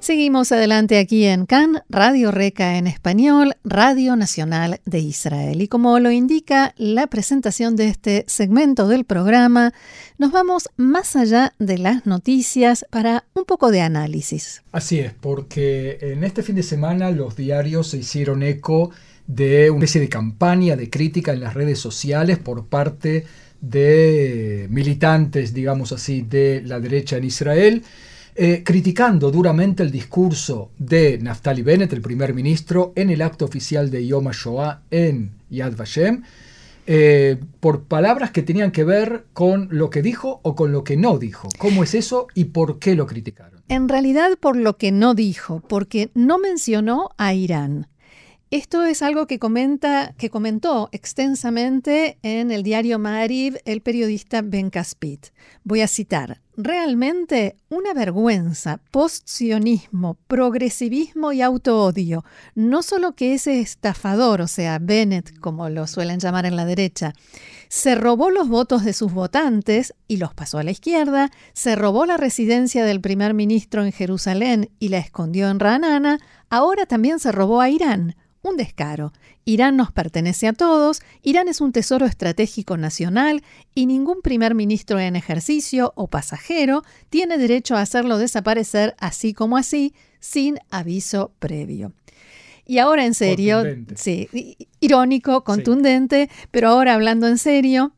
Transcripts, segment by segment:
Seguimos adelante aquí en CAN, Radio Reca en español, Radio Nacional de Israel. Y como lo indica la presentación de este segmento del programa, nos vamos más allá de las noticias para un poco de análisis. Así es, porque en este fin de semana los diarios se hicieron eco de una especie de campaña de crítica en las redes sociales por parte de militantes, digamos así, de la derecha en Israel eh, criticando duramente el discurso de Naftali Bennett, el primer ministro, en el acto oficial de Yom HaShoah en Yad Vashem, eh, por palabras que tenían que ver con lo que dijo o con lo que no dijo. ¿Cómo es eso y por qué lo criticaron? En realidad por lo que no dijo, porque no mencionó a Irán. Esto es algo que, comenta, que comentó extensamente en el diario Ma'ariv el periodista Ben Caspit. Voy a citar, realmente una vergüenza, postsionismo, progresivismo y autoodio. No solo que ese estafador, o sea, Bennett, como lo suelen llamar en la derecha, se robó los votos de sus votantes y los pasó a la izquierda, se robó la residencia del primer ministro en Jerusalén y la escondió en Ranana, ahora también se robó a Irán un descaro. Irán nos pertenece a todos, Irán es un tesoro estratégico nacional y ningún primer ministro en ejercicio o pasajero tiene derecho a hacerlo desaparecer así como así, sin aviso previo. Y ahora en serio, sí, irónico, contundente, pero ahora hablando en serio,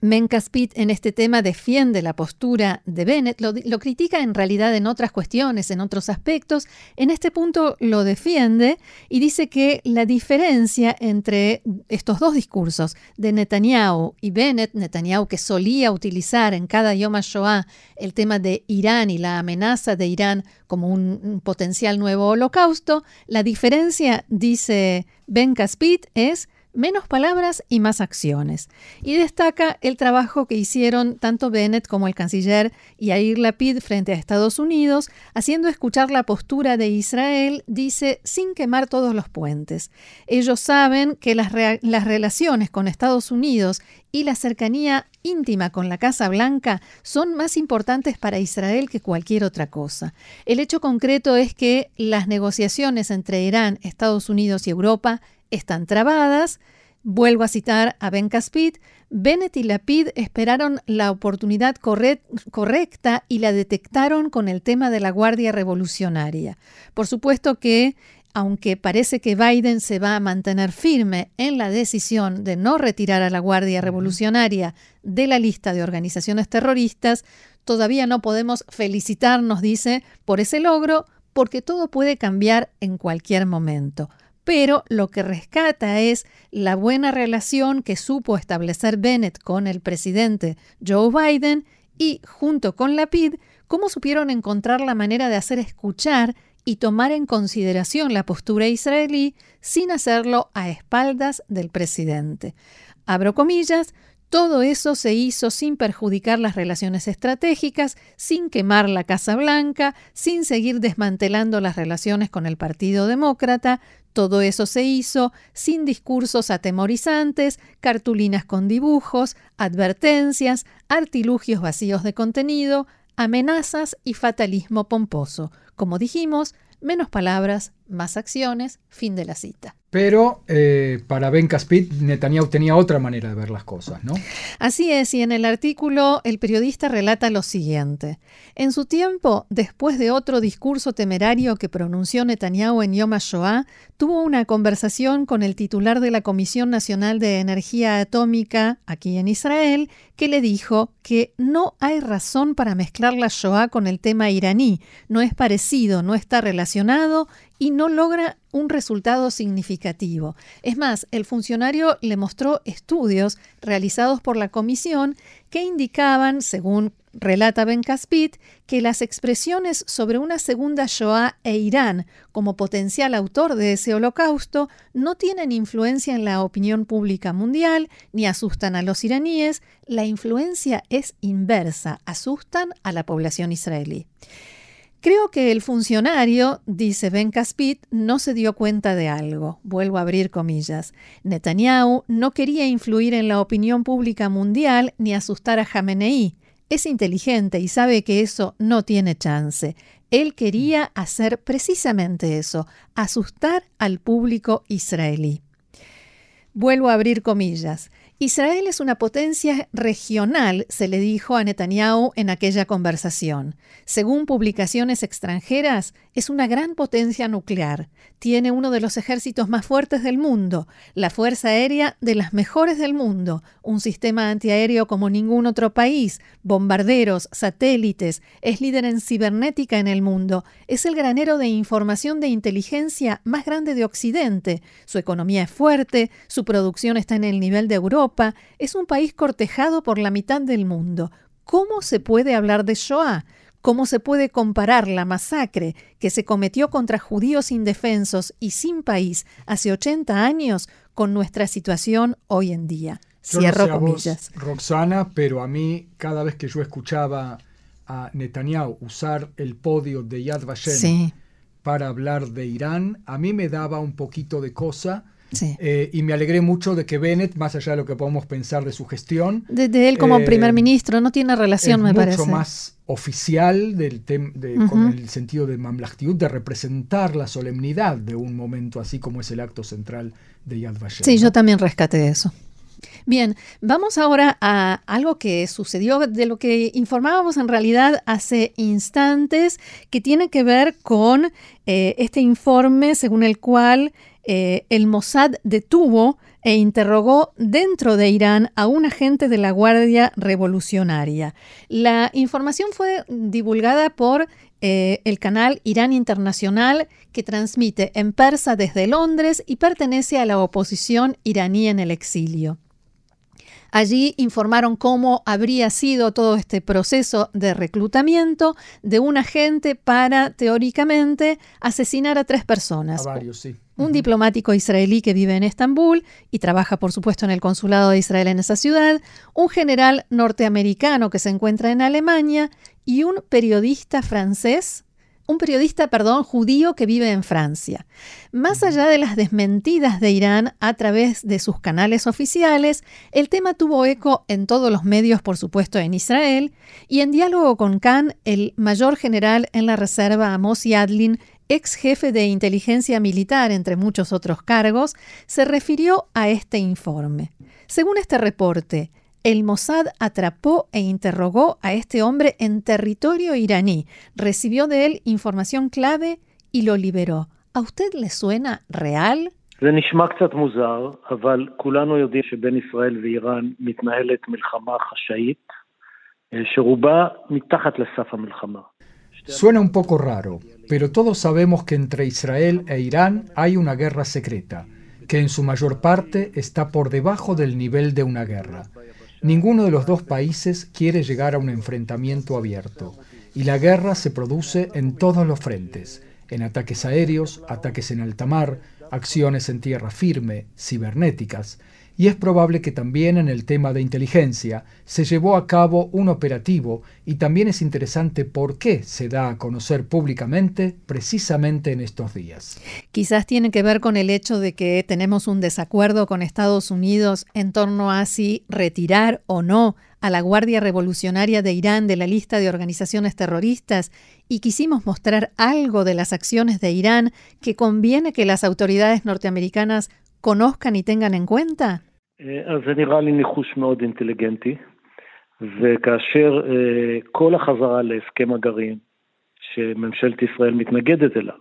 Mencaspit en este tema defiende la postura de Bennett, lo, critica en realidad en otras cuestiones, en otros aspectos. En este punto lo defiende y dice que la diferencia entre estos dos discursos de Netanyahu y Bennett, Netanyahu que solía utilizar en cada Yom HaShoah el tema de Irán y la amenaza de Irán como un, un potencial nuevo holocausto, la diferencia, dice Ben Caspit, es menos palabras y más acciones. Y destaca el trabajo que hicieron tanto Bennett como el canciller Yair Lapid frente a Estados Unidos, haciendo escuchar la postura de Israel, dice, sin quemar todos los puentes. Ellos saben que las, las relaciones con Estados Unidos y la cercanía íntima con la Casa Blanca son más importantes para Israel que cualquier otra cosa. El hecho concreto es que las negociaciones entre Irán, Estados Unidos y Europa están trabadas. Vuelvo a citar a Ben Caspit, Bennett y Lapid esperaron la oportunidad correcta y la detectaron con el tema de la Guardia Revolucionaria. Por supuesto que, aunque parece que Biden se va a mantener firme en la decisión de no retirar a la Guardia Revolucionaria de la lista de organizaciones terroristas, todavía no podemos felicitarnos, dice, por ese logro, porque todo puede cambiar en cualquier momento pero lo que rescata es la buena relación que supo establecer Bennett con el presidente Joe Biden y, junto con la PID, cómo supieron encontrar la manera de hacer escuchar y tomar en consideración la postura israelí sin hacerlo a espaldas del presidente. Abro comillas, todo eso se hizo sin perjudicar las relaciones estratégicas, sin quemar la Casa Blanca, sin seguir desmantelando las relaciones con el Partido Demócrata. Todo eso se hizo sin discursos atemorizantes, cartulinas con dibujos, advertencias, artilugios vacíos de contenido, amenazas y fatalismo pomposo. Como dijimos, menos palabras, más acciones, fin de la cita. Pero eh, para Ben Caspit, Netanyahu tenía otra manera de ver las cosas, ¿no? Así es, y en el artículo el periodista relata lo siguiente. En su tiempo, después de otro discurso temerario que pronunció Netanyahu en Yom HaShoah, tuvo una conversación con el titular de la Comisión Nacional de Energía Atómica aquí en Israel, que le dijo que no hay razón para mezclar la Shoah con el tema iraní, no es parecido, no está relacionado y no logra un resultado significativo. Es más, el funcionario le mostró estudios realizados por la comisión que indicaban, según relata Ben Caspit que las expresiones sobre una segunda Shoah e Irán como potencial autor de ese holocausto no tienen influencia en la opinión pública mundial ni asustan a los iraníes, la influencia es inversa, asustan a la población israelí. Creo que el funcionario, dice Ben Caspit, no se dio cuenta de algo. Vuelvo a abrir comillas. Netanyahu no quería influir en la opinión pública mundial ni asustar a Jamenei. Es inteligente y sabe que eso no tiene chance. Él quería hacer precisamente eso, asustar al público israelí. Vuelvo a abrir comillas. Israel es una potencia regional, se le dijo a Netanyahu en aquella conversación. Según publicaciones extranjeras, es una gran potencia nuclear. Tiene uno de los ejércitos más fuertes del mundo, la fuerza aérea de las mejores del mundo, un sistema antiaéreo como ningún otro país, bombarderos, satélites, es líder en cibernética en el mundo, es el granero de información de inteligencia más grande de Occidente. Su economía es fuerte, su producción está en el nivel de Europa, es un país cortejado por la mitad del mundo. ¿Cómo se puede hablar de Shoah? ¿Cómo se puede comparar la masacre que se cometió contra judíos indefensos y sin país hace 80 años con nuestra situación hoy en día? Cierro comillas. Roxana, pero a mí cada vez que yo escuchaba a Netanyahu usar el podio de Yad Vashem para hablar de Irán, a mí me daba un poquito de cosa eh, y me alegré mucho de que Bennett, más allá de lo que podemos pensar de su gestión. De, él como eh, primer ministro, no tiene relación, me parece. Mucho más oficial del con el sentido de mamlachtiut, de representar la solemnidad de un momento así como es el acto central de Yad Vashem. Sí, yo también rescaté eso. Bien, vamos ahora a algo que sucedió, de lo que informábamos en realidad hace instantes, que tiene que ver con eh, este informe según el cual eh, el Mossad detuvo e interrogó dentro de Irán a un agente de la Guardia Revolucionaria. La información fue divulgada por eh, el canal Irán Internacional que transmite en persa desde Londres y pertenece a la oposición iraní en el exilio. Allí informaron cómo habría sido todo este proceso de reclutamiento de un agente para, teóricamente, asesinar a tres personas. A varios, sí un diplomático israelí que vive en Estambul y trabaja, por supuesto, en el consulado de Israel en esa ciudad, un general norteamericano que se encuentra en Alemania y un periodista francés, un periodista, perdón, judío que vive en Francia. Más allá de las desmentidas de Irán a través de sus canales oficiales, el tema tuvo eco en todos los medios, por supuesto, en Israel, y en diálogo con Khan, el mayor general en la reserva Amos Yadlin ex jefe de inteligencia militar, entre muchos otros cargos, se refirió a este informe. Según este reporte, el Mossad atrapó e interrogó a este hombre en territorio iraní, recibió de él información clave y lo liberó. ¿A usted le suena real? Suena un poco raro, pero todos sabemos que entre Israel e Irán hay una guerra secreta, que en su mayor parte está por debajo del nivel de una guerra. Ninguno de los dos países quiere llegar a un enfrentamiento abierto, y la guerra se produce en todos los frentes, en ataques aéreos, ataques en alta mar, acciones en tierra firme, cibernéticas, y es probable que también en el tema de inteligencia se llevó a cabo un operativo y también es interesante por qué se da a conocer públicamente precisamente en estos días. Quizás tiene que ver con el hecho de que tenemos un desacuerdo con Estados Unidos en torno a si retirar o no a la Guardia Revolucionaria de Irán de la lista de organizaciones terroristas y quisimos mostrar algo de las acciones de Irán que conviene que las autoridades norteamericanas conozcan y tengan en cuenta? אז זה נראה לי ניחוש מאוד אינטליגנטי, וכאשר כל החזרה להסכם הגרעין שממשלת ישראל מתנגדת אליו,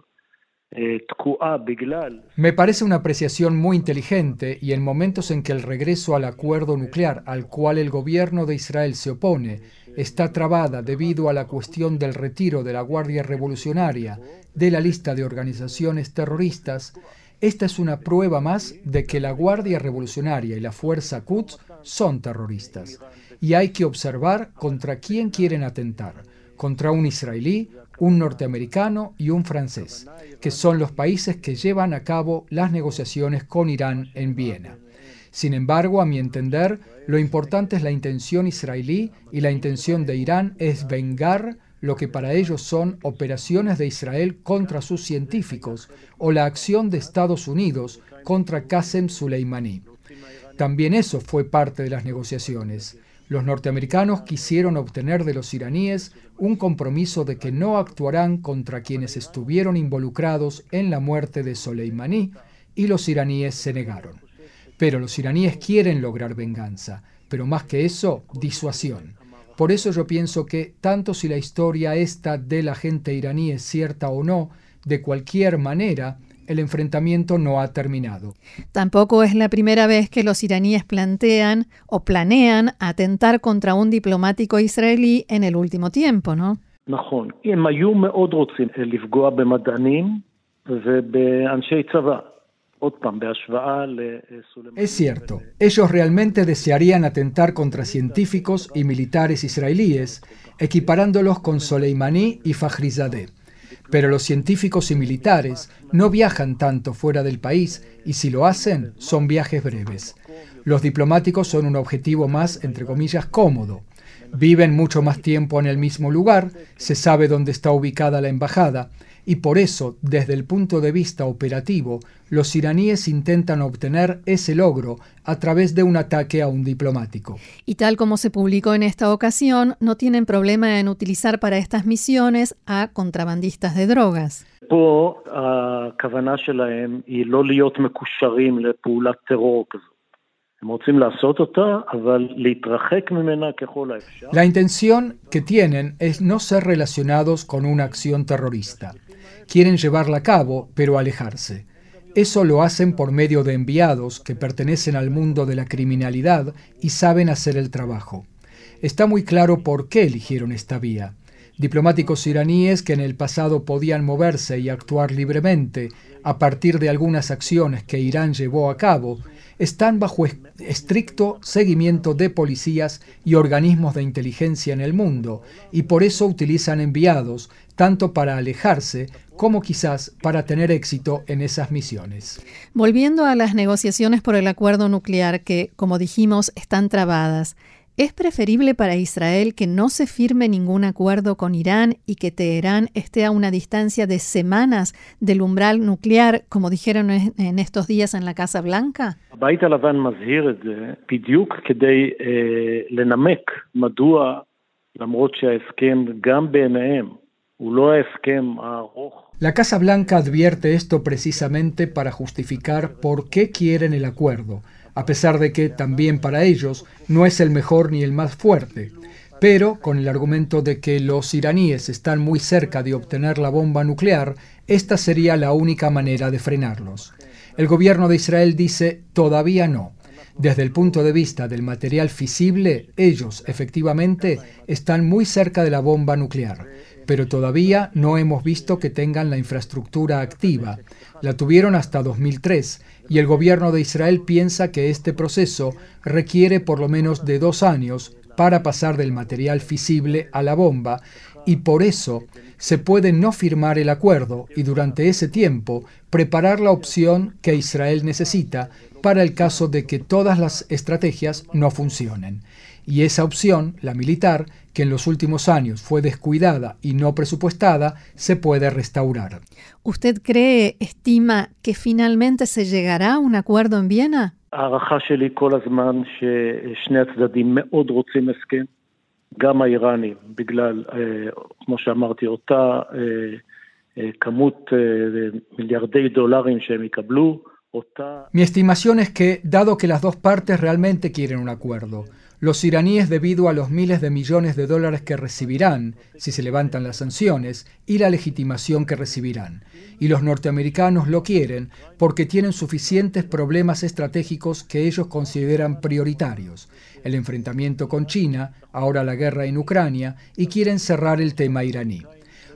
Me parece una apreciación muy inteligente y en momentos en que el regreso al acuerdo nuclear al cual el gobierno de Israel se opone está trabada debido a la cuestión del retiro de la Guardia Revolucionaria de la lista de organizaciones terroristas, esta es una prueba más de que la Guardia Revolucionaria y la Fuerza Quds son terroristas. Y hay que observar contra quién quieren atentar. Contra un israelí, un norteamericano y un francés, que son los países que llevan a cabo las negociaciones con Irán en Viena. Sin embargo, a mi entender, lo importante es la intención israelí y la intención de Irán es vengar lo que para ellos son operaciones de Israel contra sus científicos o la acción de Estados Unidos contra Qasem Soleimani. También eso fue parte de las negociaciones. Los norteamericanos quisieron obtener de los iraníes un compromiso de que no actuarán contra quienes estuvieron involucrados en la muerte de Soleimani y los iraníes se negaron. Pero los iraníes quieren lograr venganza, pero más que eso, disuasión. Por eso yo pienso que, tanto si la historia esta de la gente iraní es cierta o no, de cualquier manera, el enfrentamiento no ha terminado. Tampoco es la primera vez que los iraníes plantean o planean atentar contra un diplomático israelí en el último tiempo, ¿no? Es cierto, ellos realmente desearían atentar contra científicos y militares israelíes, equiparándolos con Soleimani y Fakhrizadeh. Pero los científicos y militares no viajan tanto fuera del país y si lo hacen son viajes breves. Los diplomáticos son un objetivo más, entre comillas, cómodo. Viven mucho más tiempo en el mismo lugar, se sabe dónde está ubicada la embajada, y por eso, desde el punto de vista operativo, los iraníes intentan obtener ese logro a través de un ataque a un diplomático. Y tal como se publicó en esta ocasión, no tienen problema en utilizar para estas misiones a contrabandistas de drogas. La intención que tienen es no ser relacionados con una acción terrorista quieren llevarla a cabo, pero alejarse. Eso lo hacen por medio de enviados que pertenecen al mundo de la criminalidad y saben hacer el trabajo. Está muy claro por qué eligieron esta vía. Diplomáticos iraníes que en el pasado podían moverse y actuar libremente a partir de algunas acciones que Irán llevó a cabo, están bajo estricto seguimiento de policías y organismos de inteligencia en el mundo y por eso utilizan enviados tanto para alejarse como quizás para tener éxito en esas misiones. Volviendo a las negociaciones por el acuerdo nuclear que, como dijimos, están trabadas, ¿es preferible para Israel que no se firme ningún acuerdo con Irán y que Teherán esté a una distancia de semanas del umbral nuclear, como dijeron en estos días en la Casa Blanca? La Casa Blanca advierte esto precisamente para justificar por qué quieren el acuerdo, a pesar de que también para ellos no es el mejor ni el más fuerte, pero con el argumento de que los iraníes están muy cerca de obtener la bomba nuclear, esta sería la única manera de frenarlos. El gobierno de Israel dice todavía no. Desde el punto de vista del material fisible, ellos efectivamente están muy cerca de la bomba nuclear pero todavía no hemos visto que tengan la infraestructura activa. La tuvieron hasta 2003 y el gobierno de Israel piensa que este proceso requiere por lo menos de dos años para pasar del material fisible a la bomba y por eso se puede no firmar el acuerdo y durante ese tiempo preparar la opción que Israel necesita para el caso de que todas las estrategias no funcionen. Y esa opción, la militar, que en los últimos años fue descuidada y no presupuestada, se puede restaurar. ¿Usted cree, estima, que finalmente se llegará a un acuerdo en Viena? Mi estimación es que, dado que las dos partes realmente quieren un acuerdo, los iraníes debido a los miles de millones de dólares que recibirán si se levantan las sanciones y la legitimación que recibirán. Y los norteamericanos lo quieren porque tienen suficientes problemas estratégicos que ellos consideran prioritarios. El enfrentamiento con China, ahora la guerra en Ucrania, y quieren cerrar el tema iraní.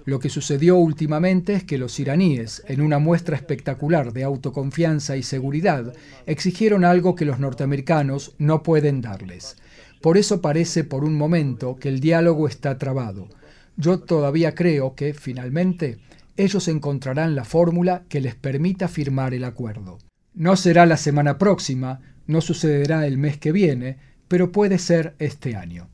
Lo que sucedió últimamente es que los iraníes, en una muestra espectacular de autoconfianza y seguridad, exigieron algo que los norteamericanos no pueden darles. Por eso parece por un momento que el diálogo está trabado. Yo todavía creo que, finalmente, ellos encontrarán la fórmula que les permita firmar el acuerdo. No será la semana próxima, no sucederá el mes que viene, pero puede ser este año.